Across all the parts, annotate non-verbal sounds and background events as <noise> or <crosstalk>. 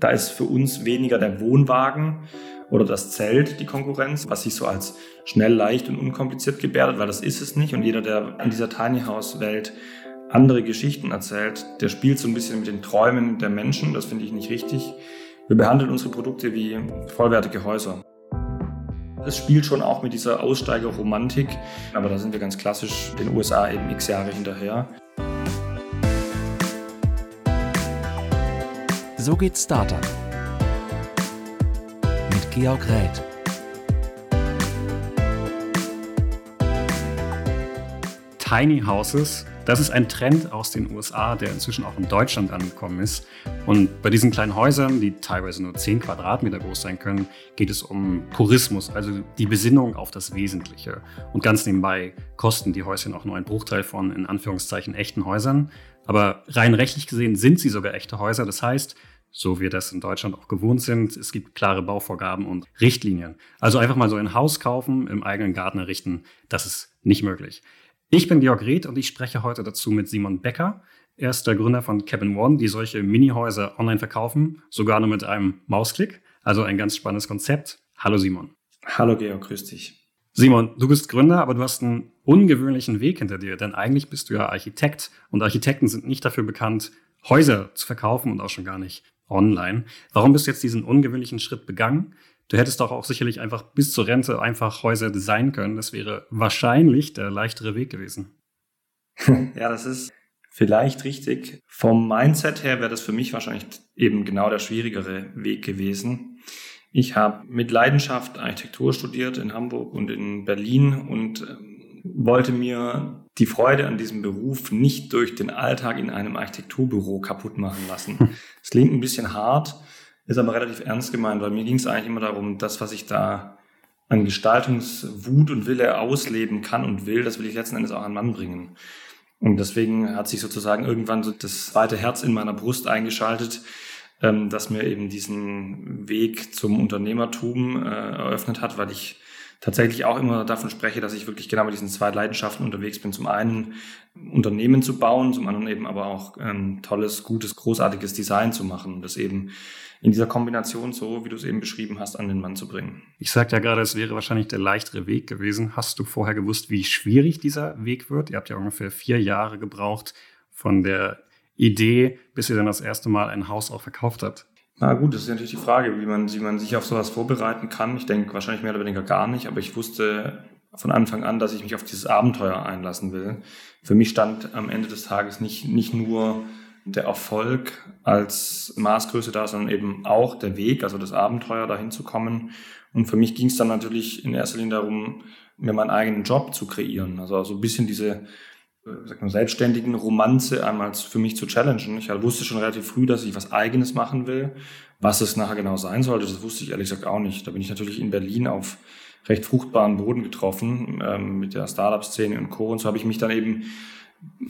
Da ist für uns weniger der Wohnwagen oder das Zelt die Konkurrenz, was sich so als schnell, leicht und unkompliziert gebärdet, weil das ist es nicht. Und jeder, der in dieser Tiny House Welt andere Geschichten erzählt, der spielt so ein bisschen mit den Träumen der Menschen. Das finde ich nicht richtig. Wir behandeln unsere Produkte wie vollwertige Häuser. Es spielt schon auch mit dieser Aussteigerromantik, aber da sind wir ganz klassisch den USA eben x Jahre hinterher. So geht Startup mit Georg Räth. Tiny Houses das ist ein Trend aus den USA, der inzwischen auch in Deutschland angekommen ist. Und bei diesen kleinen Häusern, die teilweise nur 10 Quadratmeter groß sein können, geht es um Purismus, also die Besinnung auf das Wesentliche. Und ganz nebenbei kosten die Häuschen auch nur einen Bruchteil von in Anführungszeichen echten Häusern. Aber rein rechtlich gesehen sind sie sogar echte Häuser. Das heißt, so wir das in Deutschland auch gewohnt sind. Es gibt klare Bauvorgaben und Richtlinien. Also einfach mal so ein Haus kaufen, im eigenen Garten errichten, das ist nicht möglich. Ich bin Georg Reth und ich spreche heute dazu mit Simon Becker. Er ist der Gründer von Cabin One, die solche Minihäuser online verkaufen, sogar nur mit einem Mausklick. Also ein ganz spannendes Konzept. Hallo Simon. Hallo Georg, grüß dich. Simon, du bist Gründer, aber du hast einen ungewöhnlichen Weg hinter dir, denn eigentlich bist du ja Architekt und Architekten sind nicht dafür bekannt, Häuser zu verkaufen und auch schon gar nicht online. Warum bist du jetzt diesen ungewöhnlichen Schritt begangen? Du hättest doch auch sicherlich einfach bis zur Rente einfach Häuser designen können. Das wäre wahrscheinlich der leichtere Weg gewesen. <laughs> ja, das ist vielleicht richtig. Vom Mindset her wäre das für mich wahrscheinlich eben genau der schwierigere Weg gewesen. Ich habe mit Leidenschaft Architektur studiert in Hamburg und in Berlin und ähm, wollte mir die Freude an diesem Beruf nicht durch den Alltag in einem Architekturbüro kaputt machen lassen. Es klingt ein bisschen hart, ist aber relativ ernst gemeint, weil mir ging es eigentlich immer darum, das, was ich da an Gestaltungswut und Wille ausleben kann und will, das will ich letzten Endes auch an Mann bringen. Und deswegen hat sich sozusagen irgendwann so das zweite Herz in meiner Brust eingeschaltet, ähm, das mir eben diesen Weg zum Unternehmertum äh, eröffnet hat, weil ich tatsächlich auch immer davon spreche, dass ich wirklich genau mit diesen zwei Leidenschaften unterwegs bin. Zum einen Unternehmen zu bauen, zum anderen eben aber auch ähm, tolles, gutes, großartiges Design zu machen. Das eben in dieser Kombination so, wie du es eben beschrieben hast, an den Mann zu bringen. Ich sagte ja gerade, es wäre wahrscheinlich der leichtere Weg gewesen. Hast du vorher gewusst, wie schwierig dieser Weg wird? Ihr habt ja ungefähr vier Jahre gebraucht von der Idee, bis ihr dann das erste Mal ein Haus auch verkauft habt. Na gut, das ist natürlich die Frage, wie man, wie man sich auf sowas vorbereiten kann. Ich denke wahrscheinlich mehr oder weniger gar nicht, aber ich wusste von Anfang an, dass ich mich auf dieses Abenteuer einlassen will. Für mich stand am Ende des Tages nicht, nicht nur der Erfolg als Maßgröße da, sondern eben auch der Weg, also das Abenteuer dahin zu kommen. Und für mich ging es dann natürlich in erster Linie darum, mir meinen eigenen Job zu kreieren. Also so ein bisschen diese sag mal, selbstständigen Romanze einmal für mich zu challengen. Ich wusste schon relativ früh, dass ich was Eigenes machen will. Was es nachher genau sein sollte, das wusste ich ehrlich gesagt auch nicht. Da bin ich natürlich in Berlin auf recht fruchtbaren Boden getroffen ähm, mit der Startup-Szene und Co. Und so habe ich mich dann eben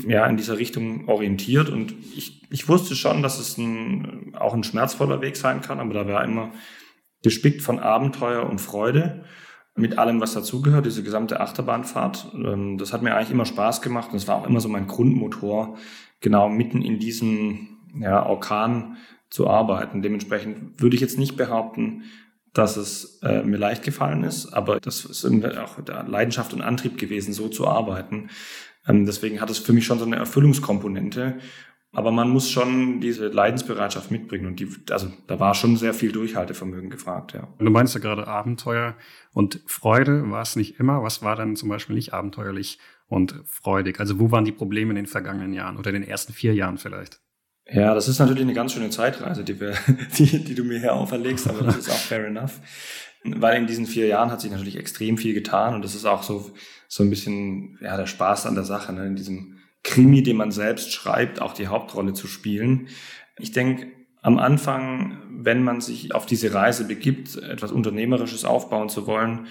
ja, in dieser Richtung orientiert. Und ich, ich wusste schon, dass es ein, auch ein schmerzvoller Weg sein kann, aber da war immer gespickt von Abenteuer und Freude mit allem, was dazugehört, diese gesamte Achterbahnfahrt. Ähm, das hat mir eigentlich immer Spaß gemacht und es war auch immer so mein Grundmotor, genau mitten in diesem ja, Orkan zu arbeiten. Dementsprechend würde ich jetzt nicht behaupten, dass es äh, mir leicht gefallen ist, aber das ist auch Leidenschaft und Antrieb gewesen, so zu arbeiten. Ähm, deswegen hat es für mich schon so eine Erfüllungskomponente. Aber man muss schon diese Leidensbereitschaft mitbringen und die, also da war schon sehr viel Durchhaltevermögen gefragt, ja. Du meinst ja gerade Abenteuer und Freude war es nicht immer. Was war dann zum Beispiel nicht abenteuerlich und freudig? Also wo waren die Probleme in den vergangenen Jahren oder in den ersten vier Jahren vielleicht? Ja, das ist natürlich eine ganz schöne Zeitreise, die, wir, <laughs> die, die du mir hier auferlegst, aber das ist auch fair enough. Weil in diesen vier Jahren hat sich natürlich extrem viel getan und das ist auch so, so ein bisschen ja, der Spaß an der Sache, ne? in diesem Krimi, den man selbst schreibt, auch die Hauptrolle zu spielen. Ich denke, am Anfang, wenn man sich auf diese Reise begibt, etwas Unternehmerisches aufbauen zu wollen,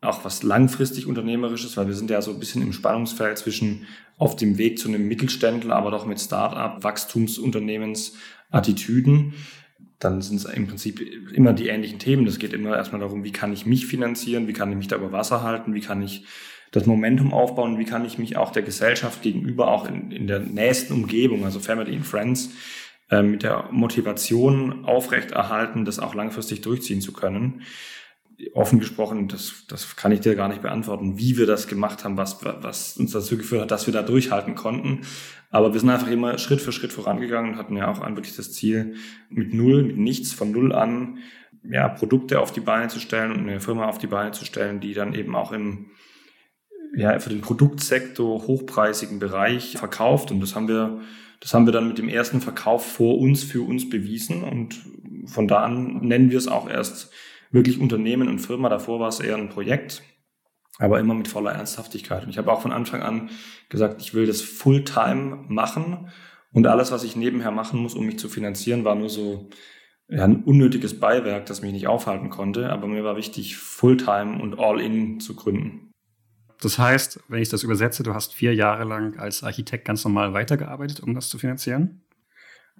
auch was langfristig Unternehmerisches, weil wir sind ja so ein bisschen im Spannungsfeld zwischen auf dem Weg zu einem Mittelständler, aber doch mit Start-up, Wachstumsunternehmens, Attitüden dann sind es im Prinzip immer die ähnlichen Themen. Das geht immer erstmal darum, wie kann ich mich finanzieren, wie kann ich mich da über Wasser halten, wie kann ich das Momentum aufbauen, wie kann ich mich auch der Gesellschaft gegenüber, auch in, in der nächsten Umgebung, also Family and Friends, äh, mit der Motivation aufrechterhalten, das auch langfristig durchziehen zu können. Offen gesprochen, das, das kann ich dir gar nicht beantworten, wie wir das gemacht haben, was, was uns dazu geführt hat, dass wir da durchhalten konnten. Aber wir sind einfach immer Schritt für Schritt vorangegangen und hatten ja auch ein wirklich das Ziel, mit Null, mit nichts, von Null an, ja, Produkte auf die Beine zu stellen und eine Firma auf die Beine zu stellen, die dann eben auch im, ja, für den Produktsektor hochpreisigen Bereich verkauft. Und das haben wir, das haben wir dann mit dem ersten Verkauf vor uns für uns bewiesen. Und von da an nennen wir es auch erst wirklich Unternehmen und Firma. Davor war es eher ein Projekt aber immer mit voller Ernsthaftigkeit. Und ich habe auch von Anfang an gesagt, ich will das Fulltime machen und alles, was ich nebenher machen muss, um mich zu finanzieren, war nur so ja, ein unnötiges Beiwerk, das mich nicht aufhalten konnte. Aber mir war wichtig, Fulltime und All-In zu gründen. Das heißt, wenn ich das übersetze, du hast vier Jahre lang als Architekt ganz normal weitergearbeitet, um das zu finanzieren?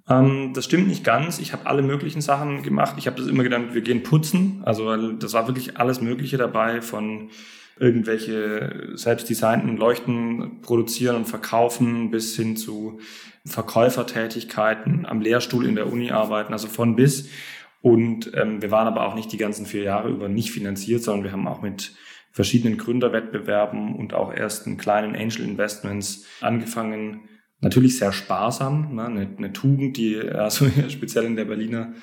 Ähm, das stimmt nicht ganz. Ich habe alle möglichen Sachen gemacht. Ich habe das immer gedacht, wir gehen putzen. Also das war wirklich alles Mögliche dabei von irgendwelche selbstdesignten Leuchten produzieren und verkaufen bis hin zu Verkäufertätigkeiten am Lehrstuhl in der Uni arbeiten, also von bis. Und ähm, wir waren aber auch nicht die ganzen vier Jahre über nicht finanziert, sondern wir haben auch mit verschiedenen Gründerwettbewerben und auch ersten kleinen Angel Investments angefangen. Natürlich sehr sparsam, ne? eine, eine Tugend, die also <laughs> speziell in der Berliner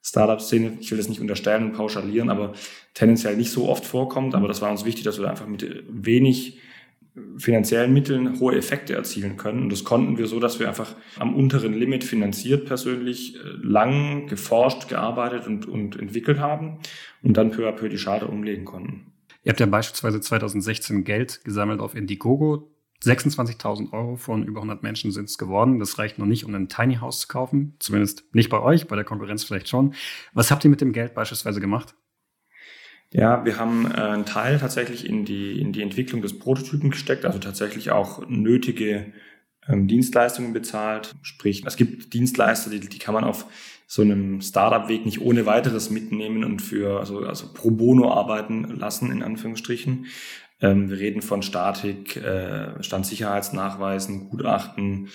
Startup-Szene, ich will das nicht unterstellen und pauschalieren, aber tendenziell nicht so oft vorkommt. Aber das war uns wichtig, dass wir da einfach mit wenig finanziellen Mitteln hohe Effekte erzielen können. Und das konnten wir so, dass wir einfach am unteren Limit finanziert persönlich äh, lang geforscht, gearbeitet und, und entwickelt haben und dann peu à peu die Schade umlegen konnten. Ihr habt ja beispielsweise 2016 Geld gesammelt auf Indiegogo. 26.000 Euro von über 100 Menschen sind es geworden. Das reicht noch nicht, um ein Tiny House zu kaufen. Zumindest nicht bei euch, bei der Konkurrenz vielleicht schon. Was habt ihr mit dem Geld beispielsweise gemacht? Ja, wir haben äh, einen Teil tatsächlich in die, in die Entwicklung des Prototypen gesteckt, also tatsächlich auch nötige Dienstleistungen bezahlt. Sprich, es gibt Dienstleister, die, die kann man auf so einem Startup-Weg nicht ohne weiteres mitnehmen und für also, also pro bono arbeiten lassen, in Anführungsstrichen. Ähm, wir reden von Statik, äh, Standsicherheitsnachweisen, Gutachten,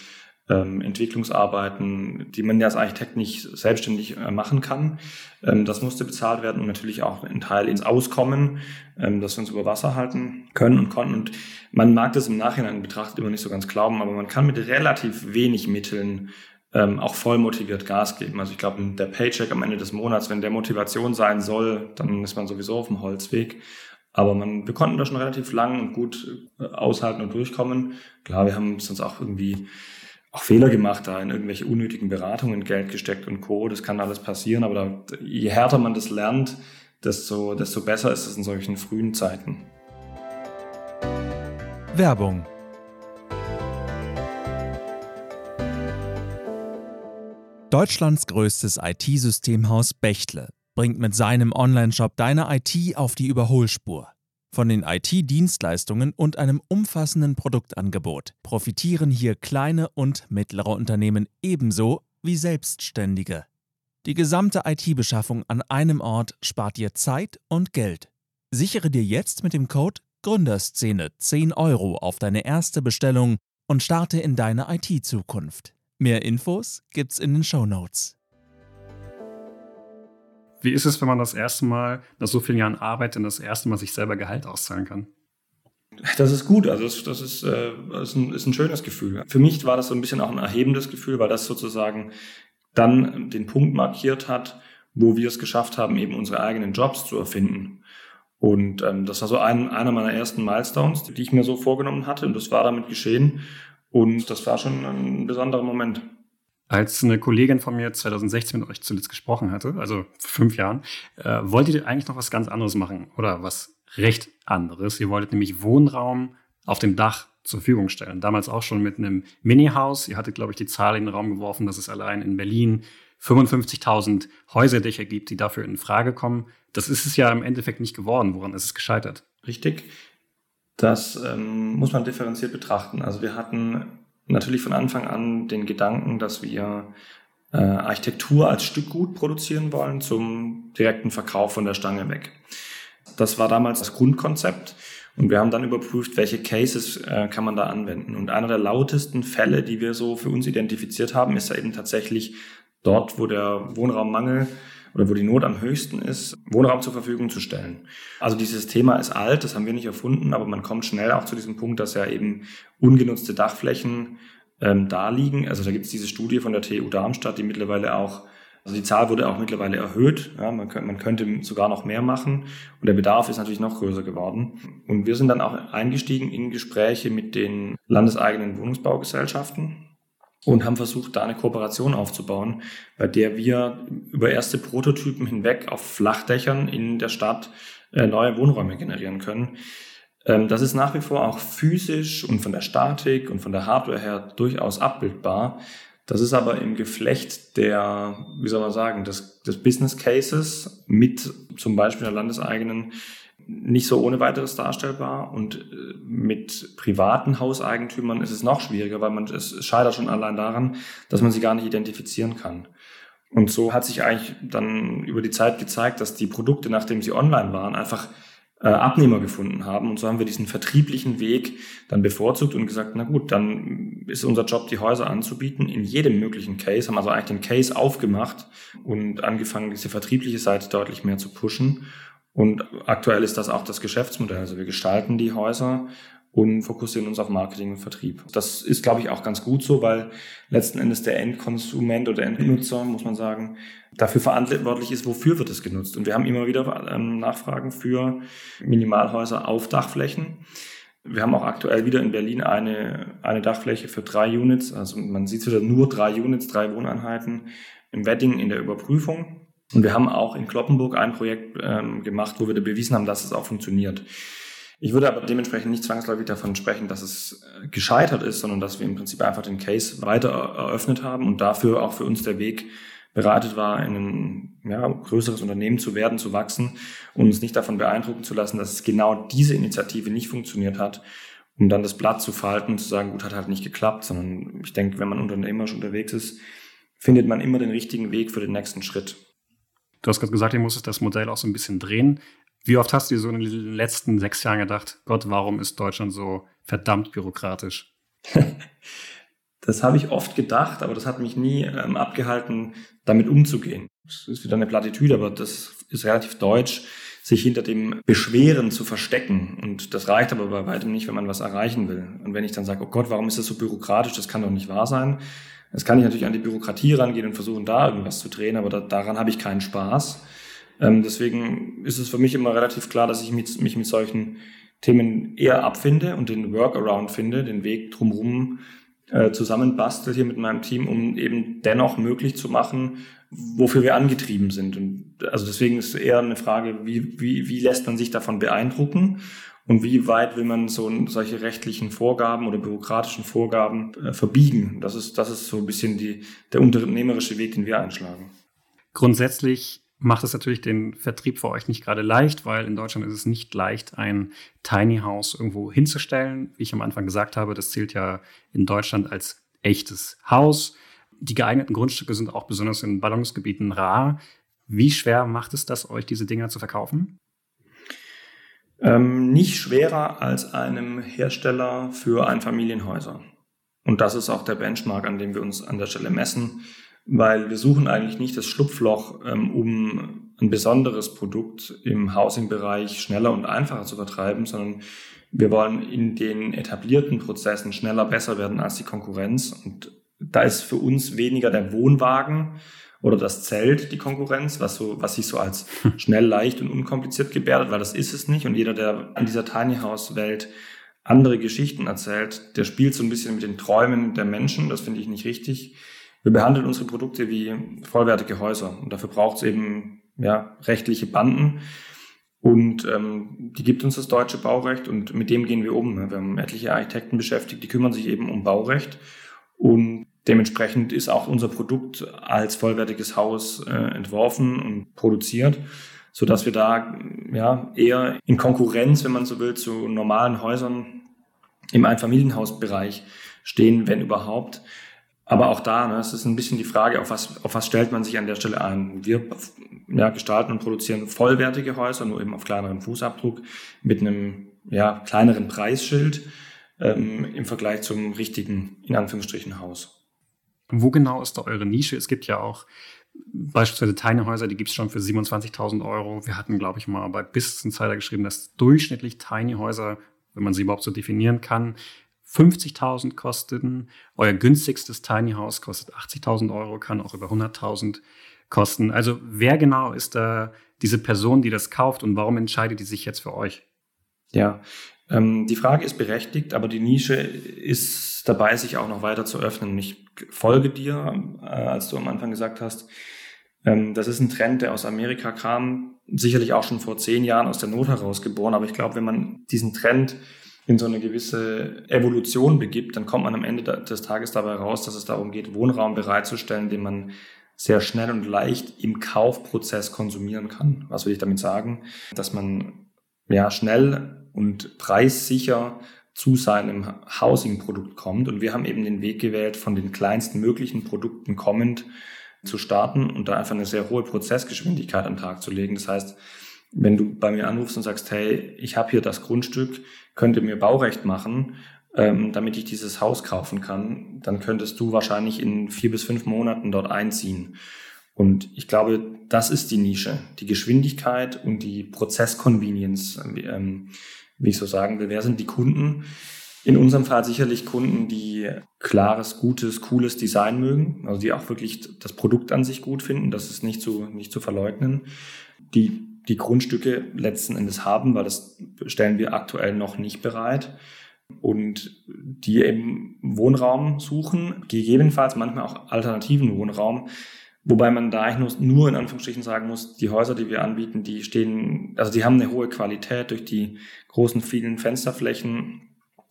ähm, Entwicklungsarbeiten, die man ja als Architekt nicht selbstständig äh, machen kann. Ähm, das musste bezahlt werden und natürlich auch ein Teil ins Auskommen, ähm, dass wir uns über Wasser halten können und konnten. Und man mag das im Nachhinein betrachtet immer nicht so ganz glauben, aber man kann mit relativ wenig Mitteln ähm, auch voll motiviert Gas geben. Also ich glaube, der Paycheck am Ende des Monats, wenn der Motivation sein soll, dann ist man sowieso auf dem Holzweg. Aber man, wir konnten da schon relativ lang und gut äh, aushalten und durchkommen. Klar, wir haben sonst auch irgendwie auch Fehler gemacht, da in irgendwelche unnötigen Beratungen Geld gesteckt und Co. Das kann alles passieren, aber da, je härter man das lernt, desto, desto besser ist es in solchen frühen Zeiten. Werbung Deutschlands größtes IT-Systemhaus Bechtle bringt mit seinem Onlineshop deine IT auf die Überholspur. Von den IT-Dienstleistungen und einem umfassenden Produktangebot profitieren hier kleine und mittlere Unternehmen ebenso wie Selbstständige. Die gesamte IT-Beschaffung an einem Ort spart dir Zeit und Geld. Sichere dir jetzt mit dem Code Gründerszene 10 Euro auf deine erste Bestellung und starte in deine IT-Zukunft. Mehr Infos gibt's in den Show Notes. Wie ist es, wenn man das erste Mal nach so vielen Jahren Arbeit dann das erste Mal sich selber Gehalt auszahlen kann? Das ist gut, also das, das, ist, äh, ist, ein, ist ein schönes Gefühl. Für mich war das so ein bisschen auch ein erhebendes Gefühl, weil das sozusagen dann den Punkt markiert hat, wo wir es geschafft haben, eben unsere eigenen Jobs zu erfinden. Und ähm, das war so ein, einer meiner ersten Milestones, die ich mir so vorgenommen hatte. Und das war damit geschehen. Und das war schon ein besonderer Moment. Als eine Kollegin von mir 2016 mit euch zuletzt gesprochen hatte, also fünf Jahren, äh, wolltet ihr eigentlich noch was ganz anderes machen oder was recht anderes. Ihr wolltet nämlich Wohnraum auf dem Dach zur Verfügung stellen. Damals auch schon mit einem Mini-Haus. Ihr hattet, glaube ich, die Zahl in den Raum geworfen, dass es allein in Berlin 55.000 Häuserdächer gibt, die dafür in Frage kommen. Das ist es ja im Endeffekt nicht geworden. Woran ist es gescheitert? Richtig. Das ähm, muss man differenziert betrachten. Also wir hatten natürlich von Anfang an den Gedanken, dass wir äh, Architektur als Stückgut produzieren wollen zum direkten Verkauf von der Stange weg. Das war damals das Grundkonzept. Und wir haben dann überprüft, welche Cases äh, kann man da anwenden. Und einer der lautesten Fälle, die wir so für uns identifiziert haben, ist ja eben tatsächlich dort, wo der Wohnraummangel oder wo die Not am höchsten ist, Wohnraum zur Verfügung zu stellen. Also dieses Thema ist alt, das haben wir nicht erfunden, aber man kommt schnell auch zu diesem Punkt, dass ja eben ungenutzte Dachflächen ähm, da liegen. Also da gibt es diese Studie von der TU Darmstadt, die mittlerweile auch also die Zahl wurde auch mittlerweile erhöht. Ja, man, könnte, man könnte sogar noch mehr machen. Und der Bedarf ist natürlich noch größer geworden. Und wir sind dann auch eingestiegen in Gespräche mit den landeseigenen Wohnungsbaugesellschaften und haben versucht, da eine Kooperation aufzubauen, bei der wir über erste Prototypen hinweg auf Flachdächern in der Stadt äh, neue Wohnräume generieren können. Ähm, das ist nach wie vor auch physisch und von der Statik und von der Hardware her durchaus abbildbar. Das ist aber im Geflecht der, wie soll man sagen, des, des Business Cases mit zum Beispiel der landeseigenen nicht so ohne weiteres darstellbar und äh, mit privaten Hauseigentümern ist es noch schwieriger, weil man es scheitert schon allein daran, dass man sie gar nicht identifizieren kann. Und so hat sich eigentlich dann über die Zeit gezeigt, dass die Produkte, nachdem sie online waren, einfach äh, Abnehmer gefunden haben. Und so haben wir diesen vertrieblichen Weg dann bevorzugt und gesagt, na gut, dann ist unser Job, die Häuser anzubieten in jedem möglichen Case, haben also eigentlich den Case aufgemacht und angefangen, diese vertriebliche Seite deutlich mehr zu pushen. Und aktuell ist das auch das Geschäftsmodell. Also wir gestalten die Häuser und fokussieren uns auf Marketing und Vertrieb. Das ist, glaube ich, auch ganz gut so, weil letzten Endes der Endkonsument oder Endnutzer, muss man sagen, dafür verantwortlich ist, wofür wird es genutzt. Und wir haben immer wieder ähm, Nachfragen für Minimalhäuser auf Dachflächen. Wir haben auch aktuell wieder in Berlin eine, eine Dachfläche für drei Units. Also man sieht wieder nur drei Units, drei Wohneinheiten im Wedding in der Überprüfung. Und wir haben auch in Kloppenburg ein Projekt ähm, gemacht, wo wir bewiesen haben, dass es auch funktioniert. Ich würde aber dementsprechend nicht zwangsläufig davon sprechen, dass es äh, gescheitert ist, sondern dass wir im Prinzip einfach den Case weiter eröffnet haben und dafür auch für uns der Weg bereitet war, in ein ja, größeres Unternehmen zu werden, zu wachsen und uns nicht davon beeindrucken zu lassen, dass genau diese Initiative nicht funktioniert hat, um dann das Blatt zu falten und zu sagen, gut, hat halt nicht geklappt, sondern ich denke, wenn man unternehmerisch unterwegs ist, findet man immer den richtigen Weg für den nächsten Schritt. Du hast gerade gesagt, ihr musstet das Modell auch so ein bisschen drehen. Wie oft hast du dir so in den letzten sechs Jahren gedacht, Gott, warum ist Deutschland so verdammt bürokratisch? <laughs> das habe ich oft gedacht, aber das hat mich nie ähm, abgehalten, damit umzugehen. Das ist wieder eine Plattitüde, aber das ist relativ deutsch, sich hinter dem Beschweren zu verstecken. Und das reicht aber bei weitem nicht, wenn man was erreichen will. Und wenn ich dann sage, oh Gott, warum ist das so bürokratisch? Das kann doch nicht wahr sein. Jetzt kann ich natürlich an die Bürokratie rangehen und versuchen, da irgendwas zu drehen, aber da, daran habe ich keinen Spaß. Ähm, deswegen ist es für mich immer relativ klar, dass ich mich, mich mit solchen Themen eher abfinde und den Workaround finde, den Weg drumherum äh, zusammenbastel hier mit meinem Team, um eben dennoch möglich zu machen, wofür wir angetrieben sind. Und also deswegen ist eher eine Frage, wie, wie, wie lässt man sich davon beeindrucken und wie weit will man so solche rechtlichen Vorgaben oder bürokratischen Vorgaben äh, verbiegen. Das ist, das ist so ein bisschen die, der unternehmerische Weg, den wir einschlagen. Grundsätzlich macht es natürlich den Vertrieb für euch nicht gerade leicht, weil in Deutschland ist es nicht leicht, ein Tiny House irgendwo hinzustellen. Wie ich am Anfang gesagt habe, das zählt ja in Deutschland als echtes Haus. Die geeigneten Grundstücke sind auch besonders in Ballungsgebieten rar. Wie schwer macht es das, euch diese Dinger zu verkaufen? Ähm, nicht schwerer als einem Hersteller für Einfamilienhäuser. Und das ist auch der Benchmark, an dem wir uns an der Stelle messen weil wir suchen eigentlich nicht das Schlupfloch, ähm, um ein besonderes Produkt im Housing-Bereich schneller und einfacher zu vertreiben, sondern wir wollen in den etablierten Prozessen schneller besser werden als die Konkurrenz. Und da ist für uns weniger der Wohnwagen oder das Zelt die Konkurrenz, was so, was sich so als schnell, leicht und unkompliziert gebärdet, weil das ist es nicht. Und jeder, der in dieser Tiny House Welt andere Geschichten erzählt, der spielt so ein bisschen mit den Träumen der Menschen. Das finde ich nicht richtig. Wir behandeln unsere Produkte wie vollwertige Häuser und dafür braucht es eben ja, rechtliche Banden. Und ähm, die gibt uns das deutsche Baurecht und mit dem gehen wir um. Wir haben etliche Architekten beschäftigt, die kümmern sich eben um Baurecht. Und dementsprechend ist auch unser Produkt als vollwertiges Haus äh, entworfen und produziert, so dass wir da ja eher in Konkurrenz, wenn man so will, zu normalen Häusern im Einfamilienhausbereich stehen, wenn überhaupt. Aber auch da, ne, es ist ein bisschen die Frage, auf was, auf was stellt man sich an der Stelle ein? Wir ja, gestalten und produzieren vollwertige Häuser, nur eben auf kleinerem Fußabdruck, mit einem ja, kleineren Preisschild ähm, im Vergleich zum richtigen, in Anführungsstrichen, Haus. Wo genau ist da eure Nische? Es gibt ja auch beispielsweise Tiny Häuser, die gibt es schon für 27.000 Euro. Wir hatten, glaube ich, mal bei Business Insider geschrieben, dass durchschnittlich Tiny Häuser, wenn man sie überhaupt so definieren kann, 50.000 kosten. Euer günstigstes Tiny House kostet 80.000 Euro, kann auch über 100.000 kosten. Also wer genau ist da diese Person, die das kauft und warum entscheidet die sich jetzt für euch? Ja, ähm, die Frage ist berechtigt, aber die Nische ist dabei, sich auch noch weiter zu öffnen. Ich folge dir, äh, als du am Anfang gesagt hast, ähm, das ist ein Trend, der aus Amerika kam, sicherlich auch schon vor zehn Jahren aus der Not heraus geboren. Aber ich glaube, wenn man diesen Trend in so eine gewisse Evolution begibt, dann kommt man am Ende des Tages dabei raus, dass es darum geht, Wohnraum bereitzustellen, den man sehr schnell und leicht im Kaufprozess konsumieren kann. Was will ich damit sagen? Dass man ja schnell und preissicher zu seinem Housing-Produkt kommt. Und wir haben eben den Weg gewählt, von den kleinsten möglichen Produkten kommend zu starten und da einfach eine sehr hohe Prozessgeschwindigkeit am Tag zu legen. Das heißt, wenn du bei mir anrufst und sagst, hey, ich habe hier das Grundstück, könnt ihr mir Baurecht machen, ähm, damit ich dieses Haus kaufen kann, dann könntest du wahrscheinlich in vier bis fünf Monaten dort einziehen. Und ich glaube, das ist die Nische, die Geschwindigkeit und die Prozessconvenience, ähm, wie ich so sagen will. Wer sind die Kunden? In unserem Fall sicherlich Kunden, die klares, gutes, cooles Design mögen, also die auch wirklich das Produkt an sich gut finden, das ist nicht zu, nicht zu verleugnen, die die Grundstücke letzten Endes haben, weil das stellen wir aktuell noch nicht bereit und die eben Wohnraum suchen, gegebenenfalls manchmal auch alternativen Wohnraum, wobei man da eigentlich nur, nur in Anführungsstrichen sagen muss, die Häuser, die wir anbieten, die stehen, also die haben eine hohe Qualität durch die großen vielen Fensterflächen,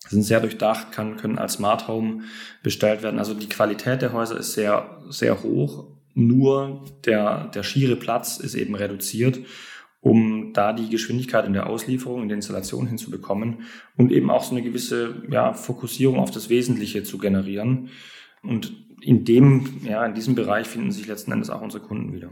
sind sehr durchdacht, kann, können als Smart Home bestellt werden. Also die Qualität der Häuser ist sehr, sehr hoch. Nur der, der schiere Platz ist eben reduziert um da die Geschwindigkeit in der Auslieferung, in der Installation hinzubekommen und eben auch so eine gewisse ja, Fokussierung auf das Wesentliche zu generieren. Und in dem, ja, in diesem Bereich finden sich letzten Endes auch unsere Kunden wieder.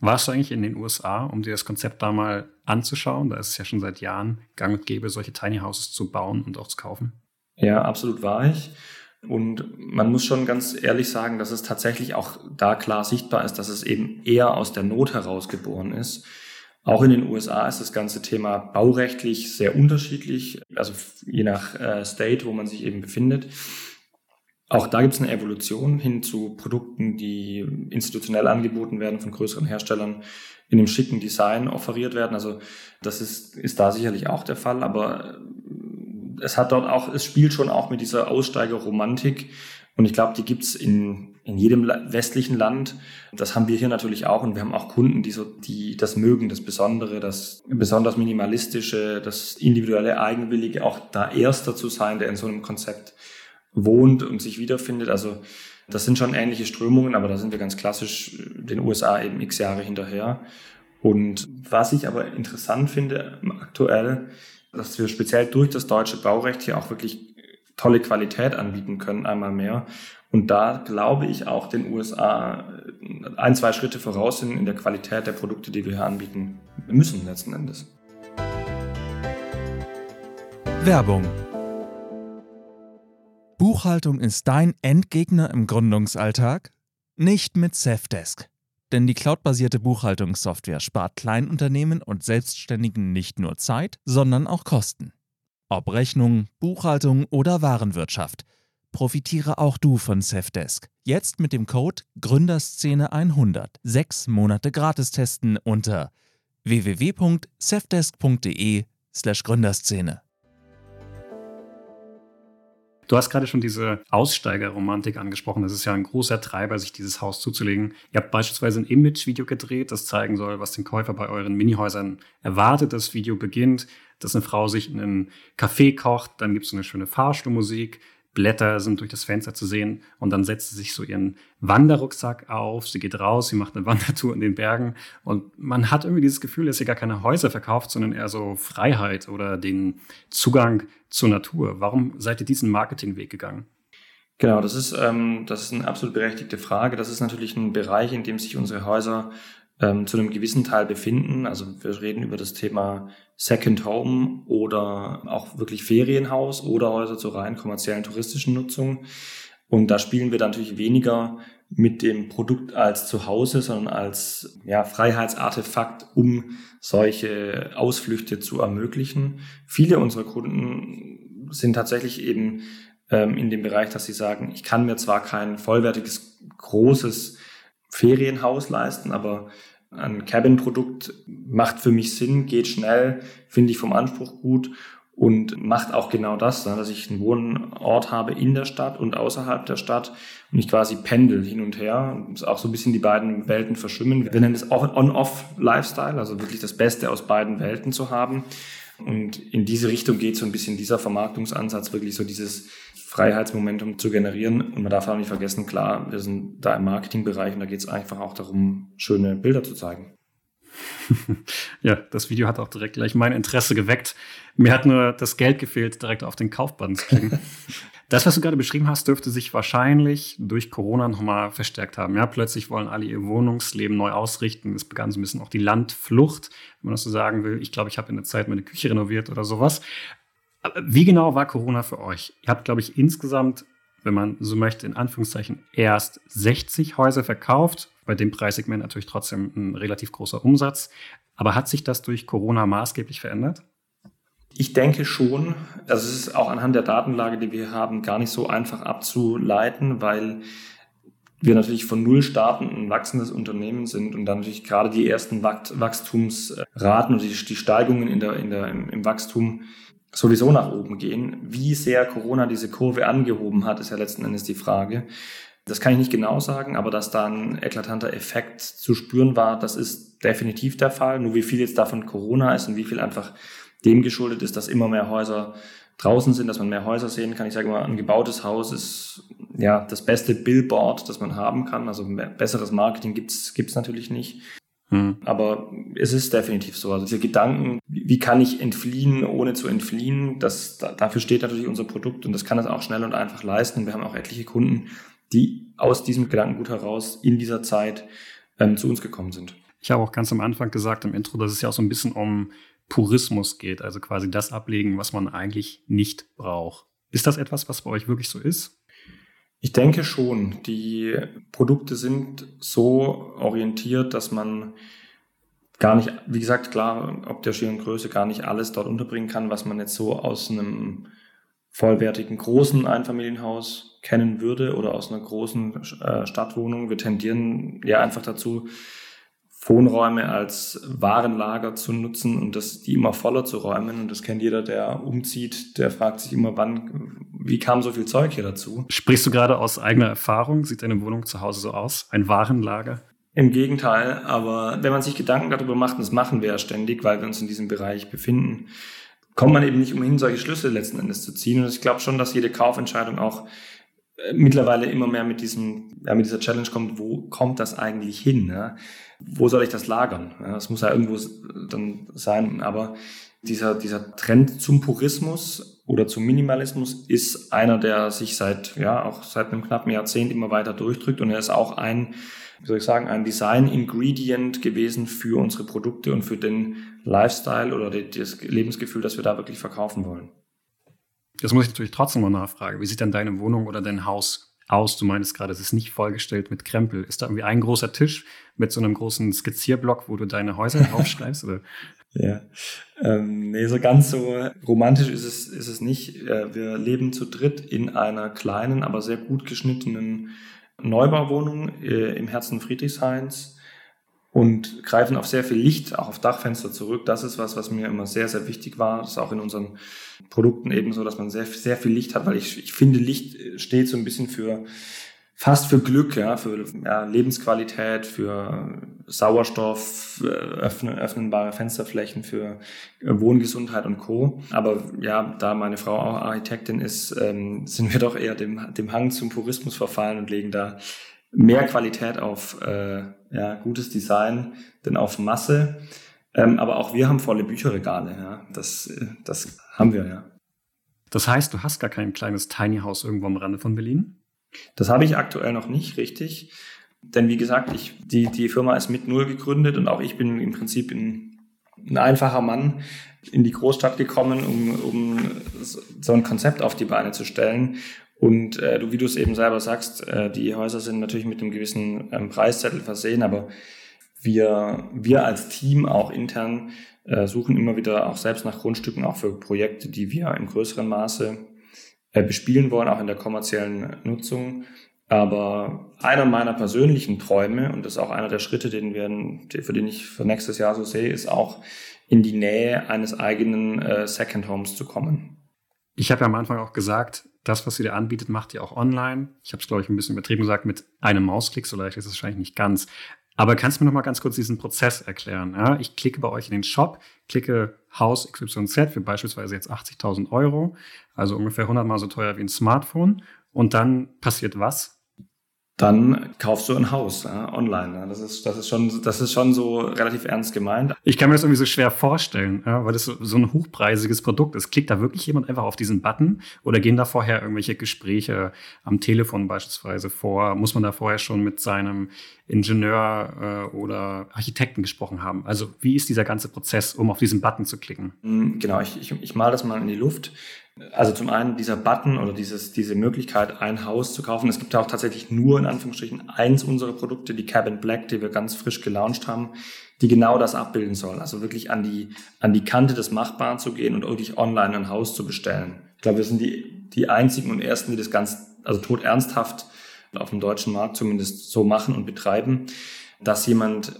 Warst du eigentlich in den USA, um dir das Konzept da mal anzuschauen? Da ist es ja schon seit Jahren gang und gäbe, solche Tiny Houses zu bauen und auch zu kaufen. Ja, absolut war ich. Und man muss schon ganz ehrlich sagen, dass es tatsächlich auch da klar sichtbar ist, dass es eben eher aus der Not heraus geboren ist. Auch in den USA ist das ganze Thema baurechtlich sehr unterschiedlich, also je nach äh, State, wo man sich eben befindet. Auch da gibt es eine Evolution hin zu Produkten, die institutionell angeboten werden von größeren Herstellern, in einem schicken Design offeriert werden. Also das ist, ist da sicherlich auch der Fall, aber es hat dort auch, es spielt schon auch mit dieser Aussteigerromantik und ich glaube, die gibt's in, in jedem westlichen Land. Das haben wir hier natürlich auch. Und wir haben auch Kunden, die so, die das mögen, das Besondere, das besonders minimalistische, das individuelle, eigenwillige, auch da Erster zu sein, der in so einem Konzept wohnt und sich wiederfindet. Also, das sind schon ähnliche Strömungen, aber da sind wir ganz klassisch den USA eben x Jahre hinterher. Und was ich aber interessant finde aktuell, dass wir speziell durch das deutsche Baurecht hier auch wirklich tolle Qualität anbieten können, einmal mehr. Und da glaube ich auch den USA ein, zwei Schritte voraus sind in der Qualität der Produkte, die wir hier anbieten müssen letzten Endes. Werbung. Buchhaltung ist dein Endgegner im Gründungsalltag? Nicht mit Safdesk. Denn die cloudbasierte Buchhaltungssoftware spart Kleinunternehmen und Selbstständigen nicht nur Zeit, sondern auch Kosten. Ob Rechnung, Buchhaltung oder Warenwirtschaft. Profitiere auch du von Safdesk. Jetzt mit dem Code Gründerszene100. Sechs Monate gratis testen unter www.safdesk.de/slash Gründerszene. Du hast gerade schon diese Aussteigerromantik angesprochen. Das ist ja ein großer Treiber, sich dieses Haus zuzulegen. Ihr habt beispielsweise ein Image-Video gedreht, das zeigen soll, was den Käufer bei euren Minihäusern erwartet. Das Video beginnt dass eine Frau sich in einen Café kocht, dann gibt es so eine schöne Fahrstuhlmusik, Blätter sind durch das Fenster zu sehen und dann setzt sie sich so ihren Wanderrucksack auf, sie geht raus, sie macht eine <laughs> Wandertour in den Bergen und man hat irgendwie dieses Gefühl, dass sie gar keine Häuser verkauft, sondern eher so Freiheit oder den Zugang zur Natur. Warum seid ihr diesen Marketingweg gegangen? Genau, das ist, ähm, das ist eine absolut berechtigte Frage. Das ist natürlich ein Bereich, in dem sich unsere Häuser ähm, zu einem gewissen Teil befinden. Also wir reden über das Thema Second Home oder auch wirklich Ferienhaus oder Häuser zur rein kommerziellen touristischen Nutzung. Und da spielen wir natürlich weniger mit dem Produkt als Zuhause, sondern als ja, Freiheitsartefakt, um solche Ausflüchte zu ermöglichen. Viele unserer Kunden sind tatsächlich eben ähm, in dem Bereich, dass sie sagen, ich kann mir zwar kein vollwertiges, großes Ferienhaus leisten, aber ein Cabin-Produkt macht für mich Sinn, geht schnell, finde ich vom Anspruch gut und macht auch genau das, ne, dass ich einen Wohnort habe in der Stadt und außerhalb der Stadt und ich quasi pendel hin und her. Auch so ein bisschen die beiden Welten verschwimmen. Wir nennen es On-Off-Lifestyle, also wirklich das Beste aus beiden Welten zu haben. Und in diese Richtung geht so ein bisschen dieser Vermarktungsansatz, wirklich so dieses Freiheitsmomentum zu generieren. Und man darf auch nicht vergessen, klar, wir sind da im Marketingbereich und da geht es einfach auch darum, schöne Bilder zu zeigen. <laughs> ja, das Video hat auch direkt gleich mein Interesse geweckt. Mir hat nur das Geld gefehlt, direkt auf den Kaufbutton zu klicken. <laughs> das, was du gerade beschrieben hast, dürfte sich wahrscheinlich durch Corona nochmal verstärkt haben. Ja, plötzlich wollen alle ihr Wohnungsleben neu ausrichten. Es begann so ein bisschen auch die Landflucht, wenn man das so sagen will. Ich glaube, ich habe in der Zeit meine Küche renoviert oder sowas. Wie genau war Corona für euch? Ihr habt, glaube ich, insgesamt wenn man so möchte, in Anführungszeichen erst 60 Häuser verkauft. Bei dem Preissegment natürlich trotzdem ein relativ großer Umsatz. Aber hat sich das durch Corona maßgeblich verändert? Ich denke schon. Also es ist auch anhand der Datenlage, die wir haben, gar nicht so einfach abzuleiten, weil wir natürlich von Null starten, ein wachsendes Unternehmen sind und dann natürlich gerade die ersten Wachstumsraten und die, Steigungen in der, in der, im Wachstum sowieso nach oben gehen. Wie sehr Corona diese Kurve angehoben hat, ist ja letzten Endes die Frage. Das kann ich nicht genau sagen, aber dass da ein eklatanter Effekt zu spüren war, das ist definitiv der Fall. Nur wie viel jetzt davon Corona ist und wie viel einfach dem geschuldet ist, dass immer mehr Häuser draußen sind, dass man mehr Häuser sehen kann. Ich sage mal, ein gebautes Haus ist ja das beste Billboard, das man haben kann. Also besseres Marketing gibt's gibt's natürlich nicht. Hm. Aber es ist definitiv so. Also diese Gedanken, wie kann ich entfliehen, ohne zu entfliehen, das, dafür steht natürlich unser Produkt und das kann es auch schnell und einfach leisten. Wir haben auch etliche Kunden, die aus diesem Gedankengut heraus in dieser Zeit ähm, zu uns gekommen sind. Ich habe auch ganz am Anfang gesagt im Intro, dass es ja auch so ein bisschen um Purismus geht, also quasi das ablegen, was man eigentlich nicht braucht. Ist das etwas, was bei euch wirklich so ist? Ich denke schon. Die Produkte sind so orientiert, dass man gar nicht, wie gesagt, klar, ob der schieren Größe gar nicht alles dort unterbringen kann, was man jetzt so aus einem vollwertigen großen Einfamilienhaus kennen würde oder aus einer großen äh, Stadtwohnung. Wir tendieren ja einfach dazu, Wohnräume als Warenlager zu nutzen und das, die immer voller zu räumen. Und das kennt jeder, der umzieht, der fragt sich immer, wann, wie kam so viel Zeug hier dazu? Sprichst du gerade aus eigener Erfahrung? Sieht deine Wohnung zu Hause so aus? Ein Warenlager? Im Gegenteil, aber wenn man sich Gedanken darüber macht, und das machen wir ja ständig, weil wir uns in diesem Bereich befinden, kommt man eben nicht umhin, solche Schlüsse letzten Endes zu ziehen. Und ich glaube schon, dass jede Kaufentscheidung auch mittlerweile immer mehr mit diesem, ja, mit dieser Challenge kommt, wo kommt das eigentlich hin? Ja? Wo soll ich das lagern? Ja, das muss ja irgendwo dann sein. Aber dieser, dieser Trend zum Purismus oder zum Minimalismus ist einer, der sich seit, ja, auch seit einem knappen Jahrzehnt immer weiter durchdrückt. Und er ist auch ein, wie soll ich sagen, ein Design-Ingredient gewesen für unsere Produkte und für den Lifestyle oder das Lebensgefühl, das wir da wirklich verkaufen wollen. Das muss ich natürlich trotzdem mal nachfragen. Wie sieht denn deine Wohnung oder dein Haus aus? Du meinst gerade, es ist nicht vollgestellt mit Krempel. Ist da irgendwie ein großer Tisch mit so einem großen Skizzierblock, wo du deine Häuser <laughs> aufschreibst? Oder? Ja, ähm, nee, so ganz so romantisch ist es, ist es nicht. Äh, wir leben zu dritt in einer kleinen, aber sehr gut geschnittenen Neubauwohnung äh, im Herzen Friedrichshains und greifen auf sehr viel Licht, auch auf Dachfenster zurück. Das ist was, was mir immer sehr, sehr wichtig war. Das ist auch in unseren Produkten eben so, dass man sehr, sehr viel Licht hat, weil ich, ich finde, Licht steht so ein bisschen für fast für Glück, ja, für ja, Lebensqualität, für Sauerstoff, öffnen, öffnenbare Fensterflächen, für Wohngesundheit und Co. Aber ja, da meine Frau auch Architektin ist, ähm, sind wir doch eher dem, dem Hang zum Purismus verfallen und legen da mehr Qualität auf äh, ja, gutes Design, denn auf Masse. Ähm, aber auch wir haben volle Bücherregale. Ja. Das, das haben wir, ja. Das heißt, du hast gar kein kleines Tiny House irgendwo am Rande von Berlin? Das habe ich aktuell noch nicht richtig. Denn wie gesagt, ich, die, die Firma ist mit Null gegründet und auch ich bin im Prinzip ein, ein einfacher Mann in die Großstadt gekommen, um, um so ein Konzept auf die Beine zu stellen. Und äh, du, wie du es eben selber sagst, äh, die Häuser sind natürlich mit einem gewissen ähm, Preiszettel versehen, aber wir, wir als Team auch intern äh, suchen immer wieder auch selbst nach Grundstücken, auch für Projekte, die wir im größeren Maße äh, bespielen wollen, auch in der kommerziellen Nutzung. Aber einer meiner persönlichen Träume, und das ist auch einer der Schritte, den wir, für den ich für nächstes Jahr so sehe, ist auch in die Nähe eines eigenen äh, Second Homes zu kommen. Ich habe ja am Anfang auch gesagt, das, was ihr da anbietet, macht ihr auch online. Ich habe es, glaube ich, ein bisschen übertrieben gesagt, mit einem Mausklick, so leicht ist es wahrscheinlich nicht ganz. Aber kannst du mir noch mal ganz kurz diesen Prozess erklären? Ja, ich klicke bei euch in den Shop, klicke Haus XYZ für beispielsweise jetzt 80.000 Euro, also ungefähr 100 mal so teuer wie ein Smartphone. Und dann passiert was? Dann kaufst du ein Haus ja, online. Ja. Das, ist, das, ist schon, das ist schon so relativ ernst gemeint. Ich kann mir das irgendwie so schwer vorstellen, ja, weil das so, so ein hochpreisiges Produkt ist. Klickt da wirklich jemand einfach auf diesen Button oder gehen da vorher irgendwelche Gespräche am Telefon beispielsweise vor? Muss man da vorher schon mit seinem Ingenieur äh, oder Architekten gesprochen haben? Also wie ist dieser ganze Prozess, um auf diesen Button zu klicken? Hm, genau, ich, ich, ich mal das mal in die Luft. Also zum einen dieser Button oder dieses, diese Möglichkeit, ein Haus zu kaufen. Es gibt ja auch tatsächlich nur in Anführungsstrichen eins unserer Produkte, die Cabin Black, die wir ganz frisch gelauncht haben, die genau das abbilden soll. Also wirklich an die, an die Kante des Machbaren zu gehen und wirklich online ein Haus zu bestellen. Ich glaube, wir sind die, die einzigen und ersten, die das ganz, also tot ernsthaft auf dem deutschen Markt zumindest so machen und betreiben, dass jemand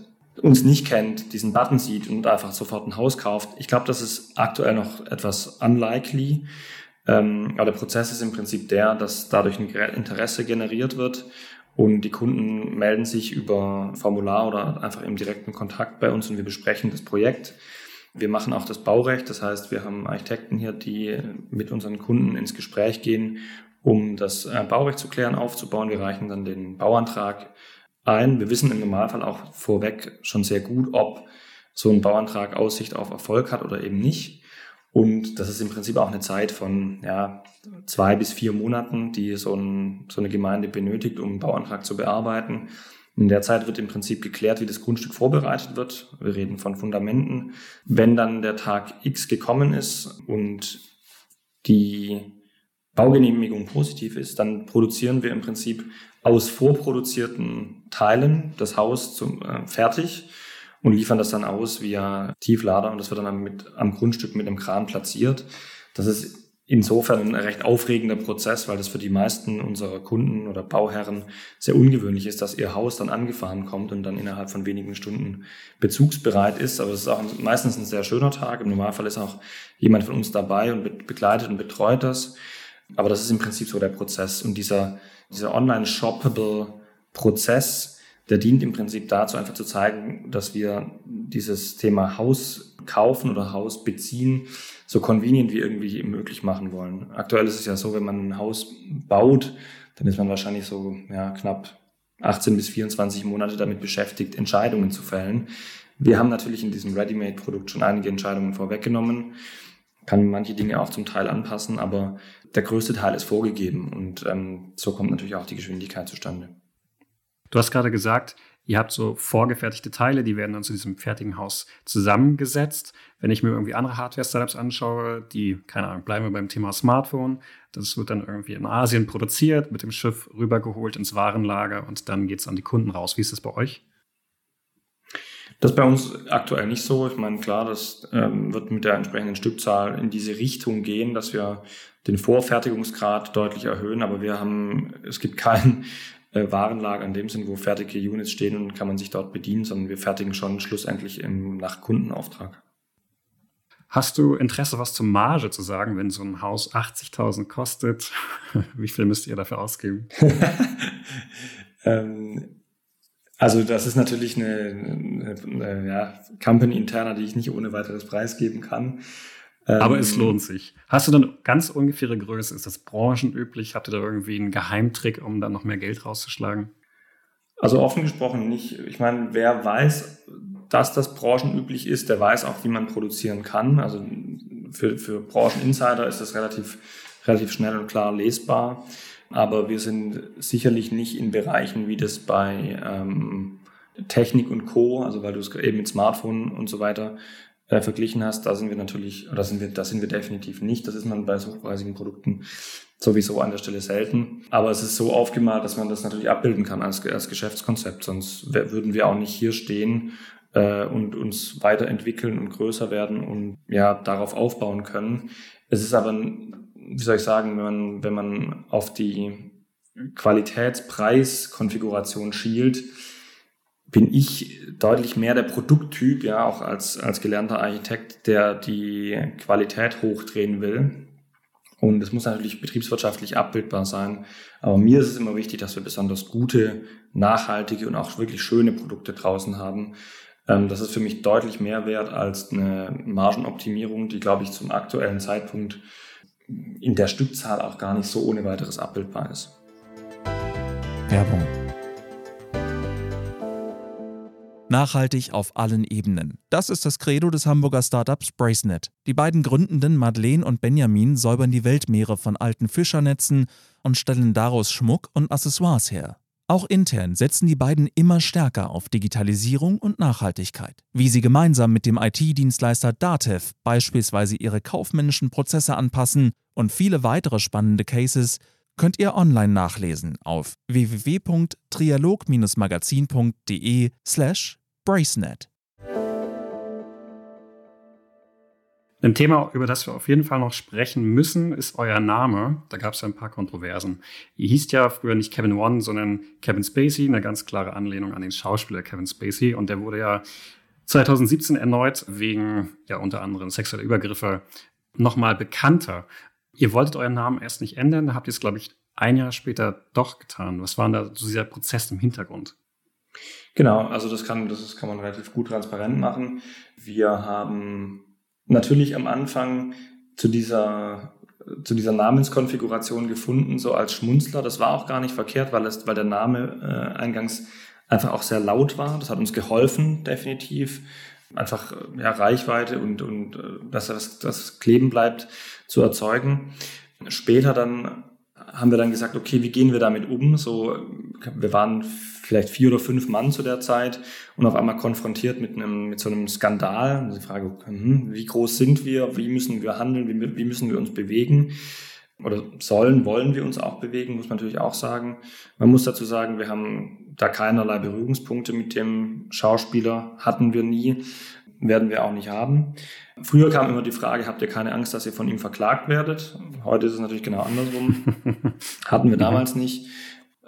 uns nicht kennt, diesen Button sieht und einfach sofort ein Haus kauft. Ich glaube, das ist aktuell noch etwas unlikely. Ähm, aber der Prozess ist im Prinzip der, dass dadurch ein Interesse generiert wird und die Kunden melden sich über Formular oder einfach im direkten Kontakt bei uns und wir besprechen das Projekt. Wir machen auch das Baurecht, das heißt, wir haben Architekten hier, die mit unseren Kunden ins Gespräch gehen, um das äh, Baurecht zu klären, aufzubauen. Wir reichen dann den Bauantrag ein. Wir wissen im Normalfall auch vorweg schon sehr gut, ob so ein Bauantrag Aussicht auf Erfolg hat oder eben nicht. Und das ist im Prinzip auch eine Zeit von ja, zwei bis vier Monaten, die so, ein, so eine Gemeinde benötigt, um einen Bauantrag zu bearbeiten. In der Zeit wird im Prinzip geklärt, wie das Grundstück vorbereitet wird. Wir reden von Fundamenten. Wenn dann der Tag X gekommen ist und die Baugenehmigung positiv ist, dann produzieren wir im Prinzip aus vorproduzierten Teilen das Haus zum, äh, fertig und liefern das dann aus via Tieflader und das wird dann mit, am Grundstück mit einem Kran platziert. Das ist insofern ein recht aufregender Prozess, weil das für die meisten unserer Kunden oder Bauherren sehr ungewöhnlich ist, dass ihr Haus dann angefahren kommt und dann innerhalb von wenigen Stunden bezugsbereit ist. Aber es ist auch meistens ein sehr schöner Tag. Im Normalfall ist auch jemand von uns dabei und begleitet und betreut das. Aber das ist im Prinzip so der Prozess. Und dieser, dieser online-shoppable Prozess, der dient im Prinzip dazu, einfach zu zeigen, dass wir dieses Thema Haus kaufen oder Haus beziehen so convenient wie irgendwie möglich machen wollen. Aktuell ist es ja so, wenn man ein Haus baut, dann ist man wahrscheinlich so ja, knapp 18 bis 24 Monate damit beschäftigt, Entscheidungen zu fällen. Wir haben natürlich in diesem Ready-Made-Produkt schon einige Entscheidungen vorweggenommen, kann manche Dinge auch zum Teil anpassen, aber der größte Teil ist vorgegeben und ähm, so kommt natürlich auch die Geschwindigkeit zustande. Du hast gerade gesagt, ihr habt so vorgefertigte Teile, die werden dann zu diesem fertigen Haus zusammengesetzt. Wenn ich mir irgendwie andere Hardware-Startups anschaue, die, keine Ahnung, bleiben wir beim Thema Smartphone, das wird dann irgendwie in Asien produziert, mit dem Schiff rübergeholt ins Warenlager und dann geht es an die Kunden raus. Wie ist das bei euch? Das ist bei uns aktuell nicht so. Ich meine, klar, das ähm, wird mit der entsprechenden Stückzahl in diese Richtung gehen, dass wir den Vorfertigungsgrad deutlich erhöhen, aber wir haben, es gibt kein äh, Warenlager in dem Sinn, wo fertige Units stehen und kann man sich dort bedienen, sondern wir fertigen schon schlussendlich im, nach Kundenauftrag. Hast du Interesse, was zur Marge zu sagen, wenn so ein Haus 80.000 kostet? <laughs> Wie viel müsst ihr dafür ausgeben? <laughs> <laughs> ähm, also das ist natürlich eine, eine, eine ja, Company-interner, die ich nicht ohne weiteres preisgeben kann. Aber es ähm, lohnt sich. Hast du dann ganz ungefähre Größe? Ist das branchenüblich? Habt ihr da irgendwie einen Geheimtrick, um dann noch mehr Geld rauszuschlagen? Also offen gesprochen nicht. Ich meine, wer weiß, dass das branchenüblich ist, der weiß auch, wie man produzieren kann. Also für, für Brancheninsider ist das relativ, relativ schnell und klar lesbar. Aber wir sind sicherlich nicht in Bereichen, wie das bei ähm, Technik und Co., also weil du es eben mit Smartphone und so weiter äh, verglichen hast, da sind wir natürlich, oder sind wir, da sind wir definitiv nicht. Das ist man bei hochpreisigen Produkten sowieso an der Stelle selten. Aber es ist so aufgemalt, dass man das natürlich abbilden kann als, als Geschäftskonzept. Sonst würden wir auch nicht hier stehen äh, und uns weiterentwickeln und größer werden und ja darauf aufbauen können. Es ist aber, wie soll ich sagen, wenn man, wenn man auf die Qualitätspreiskonfiguration schielt, bin ich deutlich mehr der Produkttyp, ja, auch als, als gelernter Architekt, der die Qualität hochdrehen will. Und es muss natürlich betriebswirtschaftlich abbildbar sein. Aber mir ist es immer wichtig, dass wir besonders gute, nachhaltige und auch wirklich schöne Produkte draußen haben. Ähm, das ist für mich deutlich mehr wert als eine Margenoptimierung, die, glaube ich, zum aktuellen Zeitpunkt in der Stückzahl auch gar nicht so ohne weiteres abbildbar ist. Werbung Nachhaltig auf allen Ebenen. Das ist das Credo des Hamburger Startups Bracenet. Die beiden Gründenden Madeleine und Benjamin säubern die Weltmeere von alten Fischernetzen und stellen daraus Schmuck und Accessoires her. Auch intern setzen die beiden immer stärker auf Digitalisierung und Nachhaltigkeit. Wie sie gemeinsam mit dem IT-Dienstleister Datev beispielsweise ihre kaufmännischen Prozesse anpassen und viele weitere spannende Cases könnt ihr online nachlesen auf www.trialog-magazin.de Ein Thema, über das wir auf jeden Fall noch sprechen müssen, ist euer Name. Da gab es ja ein paar Kontroversen. Ihr hießt ja früher nicht Kevin One, sondern Kevin Spacey, eine ganz klare Anlehnung an den Schauspieler Kevin Spacey. Und der wurde ja 2017 erneut wegen ja unter anderem sexueller Übergriffe nochmal bekannter. Ihr wolltet euren Namen erst nicht ändern, da habt ihr es, glaube ich, ein Jahr später doch getan. Was war denn da so dieser Prozess im Hintergrund? Genau, also das kann, das kann man relativ gut transparent machen. Wir haben natürlich am Anfang zu dieser zu dieser Namenskonfiguration gefunden, so als Schmunzler. Das war auch gar nicht verkehrt, weil, es, weil der Name äh, eingangs einfach auch sehr laut war. Das hat uns geholfen, definitiv. Einfach ja, Reichweite und, und äh, dass das, das kleben bleibt zu erzeugen. Später dann haben wir dann gesagt, okay, wie gehen wir damit um? So, wir waren vielleicht vier oder fünf Mann zu der Zeit und auf einmal konfrontiert mit einem, mit so einem Skandal. Und die Frage, hm, wie groß sind wir? Wie müssen wir handeln? Wie, wie müssen wir uns bewegen? Oder sollen, wollen wir uns auch bewegen, muss man natürlich auch sagen. Man muss dazu sagen, wir haben da keinerlei Berührungspunkte mit dem Schauspieler, hatten wir nie, werden wir auch nicht haben. Früher kam immer die Frage, habt ihr keine Angst, dass ihr von ihm verklagt werdet? Heute ist es natürlich genau andersrum. <laughs> hatten wir damals nicht.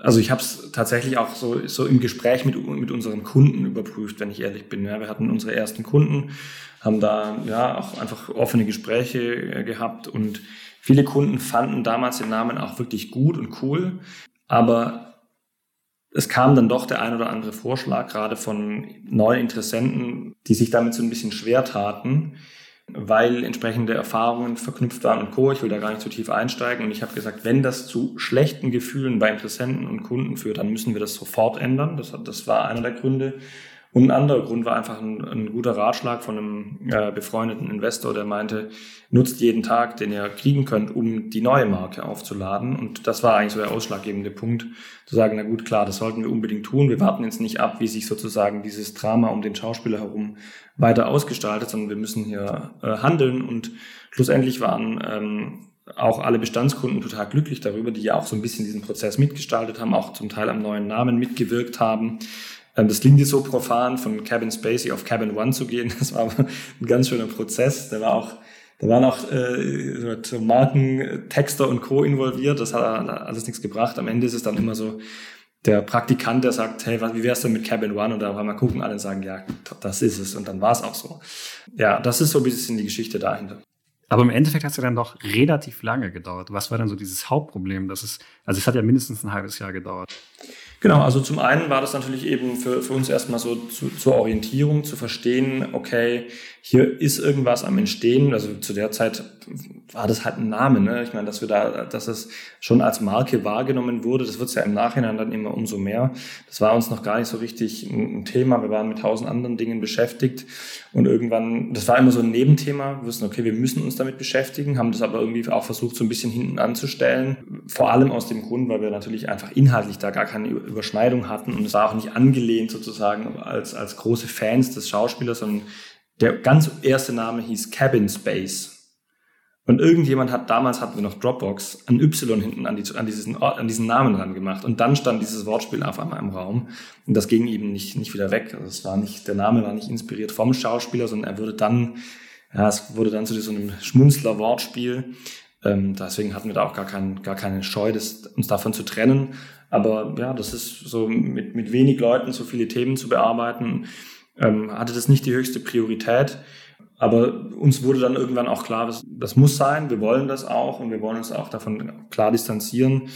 Also ich habe es tatsächlich auch so, so im Gespräch mit, mit unseren Kunden überprüft, wenn ich ehrlich bin. Ja, wir hatten unsere ersten Kunden, haben da ja auch einfach offene Gespräche äh, gehabt und viele Kunden fanden damals den Namen auch wirklich gut und cool, aber es kam dann doch der ein oder andere Vorschlag, gerade von neuen Interessenten, die sich damit so ein bisschen schwer taten, weil entsprechende Erfahrungen verknüpft waren und Co. Ich will da gar nicht zu tief einsteigen. Und ich habe gesagt, wenn das zu schlechten Gefühlen bei Interessenten und Kunden führt, dann müssen wir das sofort ändern. Das, das war einer der Gründe. Und ein anderer Grund war einfach ein, ein guter Ratschlag von einem äh, befreundeten Investor, der meinte, nutzt jeden Tag, den ihr kriegen könnt, um die neue Marke aufzuladen. Und das war eigentlich so der ausschlaggebende Punkt, zu sagen, na gut, klar, das sollten wir unbedingt tun. Wir warten jetzt nicht ab, wie sich sozusagen dieses Drama um den Schauspieler herum weiter ausgestaltet, sondern wir müssen hier äh, handeln. Und schlussendlich waren ähm, auch alle Bestandskunden total glücklich darüber, die ja auch so ein bisschen diesen Prozess mitgestaltet haben, auch zum Teil am neuen Namen mitgewirkt haben. Ähm, das klingt jetzt so profan, von Cabin Spacey auf Cabin One zu gehen. <laughs> Das war aber ein ganz schöner Prozess. Der war auch, da waren auch äh, Marken, Texter und Co. involviert. Das hat alles nichts gebracht. Am Ende ist es dann immer so, der Praktikant, der sagt, hey, wie wär's denn mit Cabin One? Und da mal gucken alle sagen, ja, das ist es. Und dann war es auch so. Ja, das ist so ein bisschen die Geschichte dahinter. Aber im Endeffekt hat es ja dann doch relativ lange gedauert. Was war dann so dieses Hauptproblem? Das ist, also es hat ja mindestens ein halbes Jahr gedauert. Genau, also zum einen war das natürlich eben für, für uns erstmal so zu, zur Orientierung, zu verstehen, okay, hier ist irgendwas am Entstehen. Also zu der Zeit war das halt ein Name, ne? Ich meine, dass wir da, dass es schon als Marke wahrgenommen wurde, das wird es ja im Nachhinein dann immer umso mehr. Das war uns noch gar nicht so richtig ein Thema. Wir waren mit tausend anderen Dingen beschäftigt und irgendwann, das war immer so ein Nebenthema. Wir wussten, okay, wir müssen uns damit beschäftigen, haben das aber irgendwie auch versucht, so ein bisschen hinten anzustellen. Vor allem aus dem Grund, weil wir natürlich einfach inhaltlich da gar keine Überschneidung hatten und es war auch nicht angelehnt sozusagen als, als große Fans des Schauspielers, sondern der ganz erste Name hieß Cabin Space. Und irgendjemand hat, damals hatten wir noch Dropbox, ein Y hinten an, die, an, diesen, an diesen Namen dran gemacht. Und dann stand dieses Wortspiel auf einmal im Raum. Und das ging eben nicht, nicht wieder weg. Also es war nicht, der Name war nicht inspiriert vom Schauspieler, sondern er wurde dann, ja, es wurde dann zu so einem Schmunzler-Wortspiel. Ähm, deswegen hatten wir da auch gar, kein, gar keine Scheu, das, uns davon zu trennen. Aber ja, das ist so mit, mit wenig Leuten so viele Themen zu bearbeiten ähm, hatte das nicht die höchste Priorität. Aber uns wurde dann irgendwann auch klar, das, das muss sein, wir wollen das auch und wir wollen uns auch davon klar distanzieren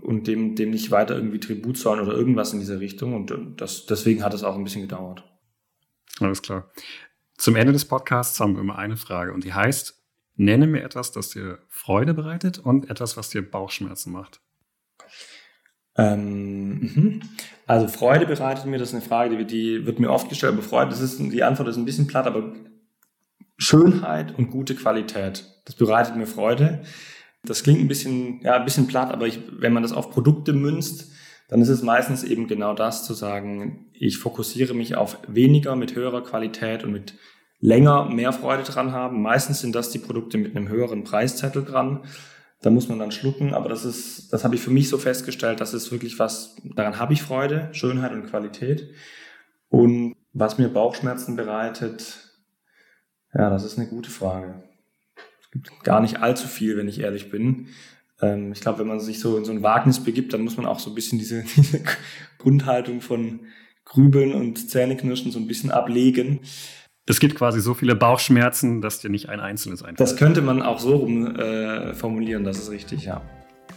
und dem, dem nicht weiter irgendwie Tribut zollen oder irgendwas in dieser Richtung. Und das, deswegen hat es auch ein bisschen gedauert. Alles klar. Zum Ende des Podcasts haben wir immer eine Frage und die heißt, nenne mir etwas, das dir Freude bereitet und etwas, was dir Bauchschmerzen macht. Ähm, mhm. also Freude bereitet mir, das ist eine Frage, die, die wird mir oft gestellt, aber Freude, das ist, die Antwort ist ein bisschen platt, aber Schönheit und gute Qualität, das bereitet mir Freude. Das klingt ein bisschen, ja, ein bisschen platt, aber ich, wenn man das auf Produkte münzt, dann ist es meistens eben genau das zu sagen, ich fokussiere mich auf weniger mit höherer Qualität und mit länger mehr Freude dran haben. Meistens sind das die Produkte mit einem höheren Preiszettel dran. Da muss man dann schlucken, aber das ist, das habe ich für mich so festgestellt, das ist wirklich was, daran habe ich Freude, Schönheit und Qualität. Und was mir Bauchschmerzen bereitet, ja, das ist eine gute Frage. Es gibt gar nicht allzu viel, wenn ich ehrlich bin. Ähm, ich glaube, wenn man sich so in so ein Wagnis begibt, dann muss man auch so ein bisschen diese, <laughs> diese Grundhaltung von Grübeln und Zähneknirschen so ein bisschen ablegen. Es gibt quasi so viele Bauchschmerzen, dass dir nicht ein einzelnes einfällt. Das könnte man auch so rum äh, formulieren, das ist richtig, ja.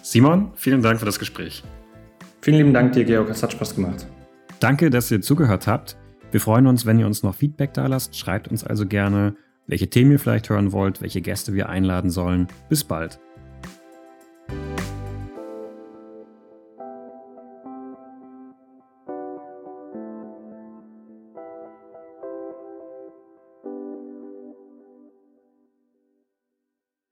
Simon, vielen Dank für das Gespräch. Vielen lieben Dank dir, Georg, es hat Spaß gemacht. Danke, dass ihr zugehört habt. Wir freuen uns, wenn ihr uns noch Feedback da lasst. Schreibt uns also gerne, welche Themen ihr vielleicht hören wollt, welche Gäste wir einladen sollen. Bis bald.